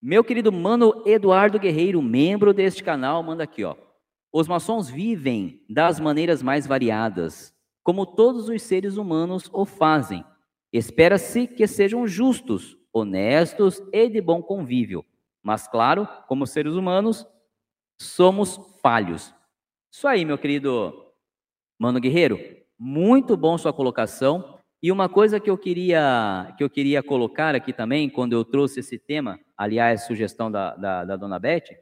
Meu querido mano Eduardo Guerreiro, membro deste canal, manda aqui, ó. Os maçons vivem das maneiras mais variadas, como todos os seres humanos o fazem. Espera-se que sejam justos, honestos e de bom convívio. Mas, claro, como seres humanos, somos falhos. Isso aí, meu querido Mano Guerreiro. Muito bom sua colocação. E uma coisa que eu queria que eu queria colocar aqui também, quando eu trouxe esse tema, aliás, sugestão da, da, da dona Beth,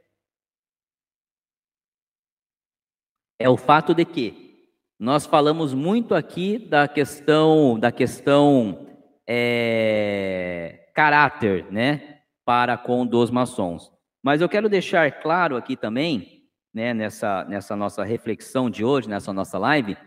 é o fato de que nós falamos muito aqui da questão da questão é, caráter, né, para com dos maçons. Mas eu quero deixar claro aqui também, né, nessa nessa nossa reflexão de hoje, nessa nossa live,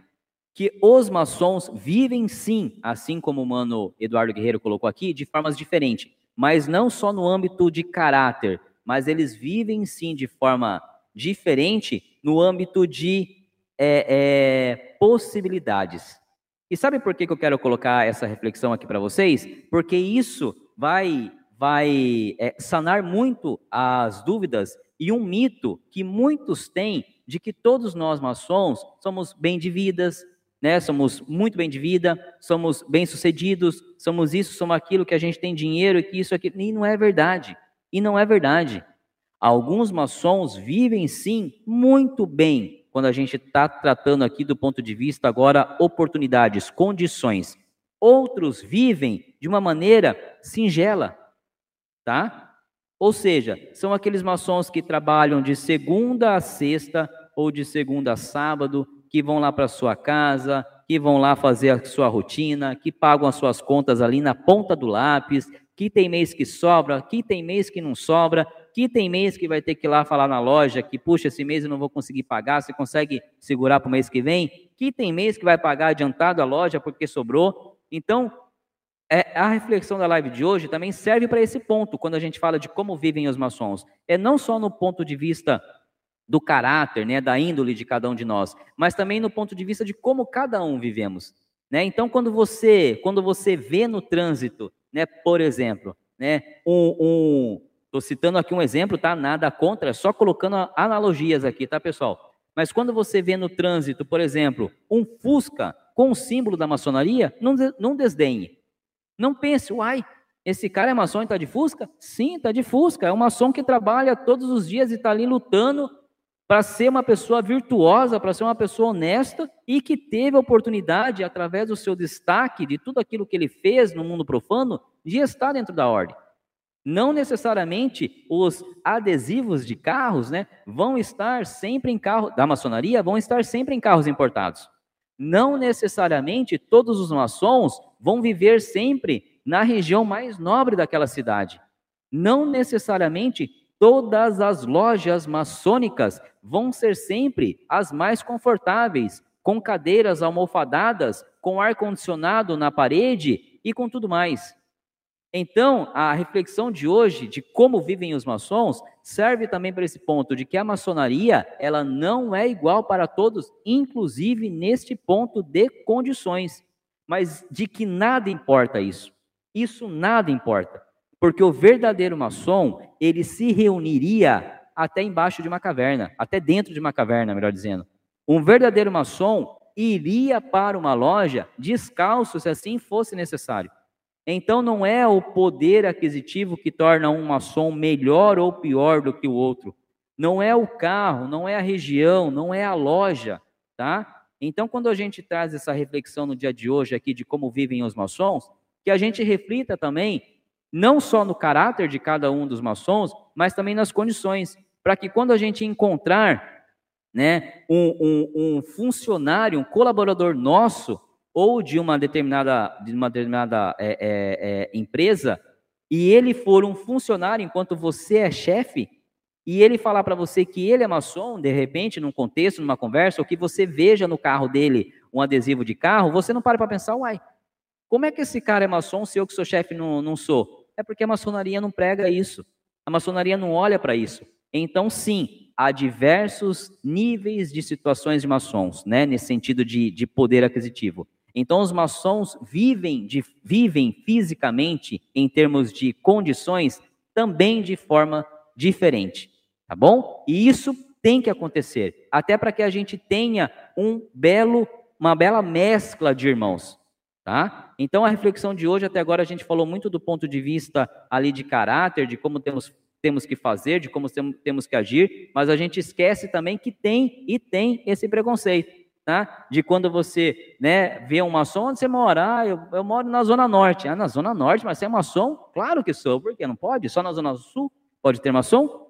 que os maçons vivem sim, assim como o mano Eduardo Guerreiro colocou aqui, de formas diferentes, mas não só no âmbito de caráter, mas eles vivem sim de forma diferente no âmbito de é, é, possibilidades. E sabe por que, que eu quero colocar essa reflexão aqui para vocês? Porque isso vai, vai é, sanar muito as dúvidas e um mito que muitos têm de que todos nós maçons somos bem de vidas, né? Somos muito bem de vida, somos bem-sucedidos, somos isso, somos aquilo, que a gente tem dinheiro e que isso aqui. E não é verdade. E não é verdade. Alguns maçons vivem sim muito bem quando a gente está tratando aqui do ponto de vista agora oportunidades, condições. Outros vivem de uma maneira singela, tá? Ou seja, são aqueles maçons que trabalham de segunda a sexta ou de segunda a sábado, que vão lá para sua casa, que vão lá fazer a sua rotina, que pagam as suas contas ali na ponta do lápis, que tem mês que sobra, que tem mês que não sobra, que tem mês que vai ter que ir lá falar na loja que, puxa, esse mês eu não vou conseguir pagar, você consegue segurar para o mês que vem? Que tem mês que vai pagar adiantado a loja porque sobrou. Então, é, a reflexão da live de hoje também serve para esse ponto, quando a gente fala de como vivem os maçons. É não só no ponto de vista do caráter, né, da índole de cada um de nós, mas também no ponto de vista de como cada um vivemos. Né? Então, quando você, quando você vê no trânsito, né, por exemplo, né, um, um, Estou citando aqui um exemplo, tá? Nada contra, só colocando analogias aqui, tá, pessoal? Mas quando você vê no trânsito, por exemplo, um Fusca com o símbolo da maçonaria, não, não desdenhe. Não pense, uai, esse cara é maçom e está de Fusca? Sim, está de Fusca. É um maçom que trabalha todos os dias e está ali lutando para ser uma pessoa virtuosa, para ser uma pessoa honesta e que teve a oportunidade, através do seu destaque, de tudo aquilo que ele fez no mundo profano, de estar dentro da ordem. Não necessariamente os adesivos de carros, né, vão estar sempre em carro da maçonaria, vão estar sempre em carros importados. Não necessariamente todos os maçons vão viver sempre na região mais nobre daquela cidade. Não necessariamente todas as lojas maçônicas vão ser sempre as mais confortáveis, com cadeiras almofadadas, com ar condicionado na parede e com tudo mais. Então, a reflexão de hoje de como vivem os maçons serve também para esse ponto de que a maçonaria, ela não é igual para todos, inclusive neste ponto de condições, mas de que nada importa isso. Isso nada importa, porque o verdadeiro maçom, ele se reuniria até embaixo de uma caverna, até dentro de uma caverna, melhor dizendo. Um verdadeiro maçom iria para uma loja descalço se assim fosse necessário. Então não é o poder aquisitivo que torna um maçom melhor ou pior do que o outro. Não é o carro, não é a região, não é a loja, tá? Então quando a gente traz essa reflexão no dia de hoje aqui de como vivem os maçons, que a gente reflita também não só no caráter de cada um dos maçons, mas também nas condições, para que quando a gente encontrar né, um, um, um funcionário, um colaborador nosso, ou de uma determinada, de uma determinada é, é, é, empresa e ele for um funcionário enquanto você é chefe e ele falar para você que ele é maçom, de repente, num contexto, numa conversa, ou que você veja no carro dele um adesivo de carro, você não para para pensar, uai, como é que esse cara é maçom se eu que sou chefe não, não sou? É porque a maçonaria não prega isso. A maçonaria não olha para isso. Então, sim, há diversos níveis de situações de maçons, né, nesse sentido de, de poder aquisitivo. Então, os maçons vivem, de, vivem fisicamente, em termos de condições, também de forma diferente, tá bom? E isso tem que acontecer, até para que a gente tenha um belo, uma bela mescla de irmãos, tá? Então a reflexão de hoje até agora a gente falou muito do ponto de vista ali de caráter, de como temos temos que fazer, de como temos que agir, mas a gente esquece também que tem e tem esse preconceito, tá? De quando você, né, vê um maçom, onde você mora? Ah, eu, eu moro na Zona Norte. Ah, na Zona Norte, mas você é maçom? Claro que sou, por que não pode? Só na Zona Sul pode ter maçom?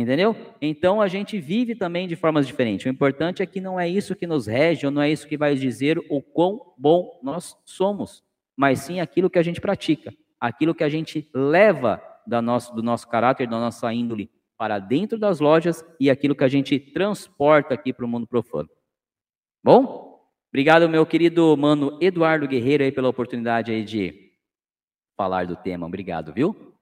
Entendeu? Então a gente vive também de formas diferentes. O importante é que não é isso que nos rege, ou não é isso que vai dizer o quão bom nós somos, mas sim aquilo que a gente pratica, aquilo que a gente leva da nosso, do nosso caráter, da nossa índole para dentro das lojas e aquilo que a gente transporta aqui para o mundo profano. Bom? Obrigado, meu querido mano Eduardo Guerreiro, aí, pela oportunidade aí de falar do tema. Obrigado, viu?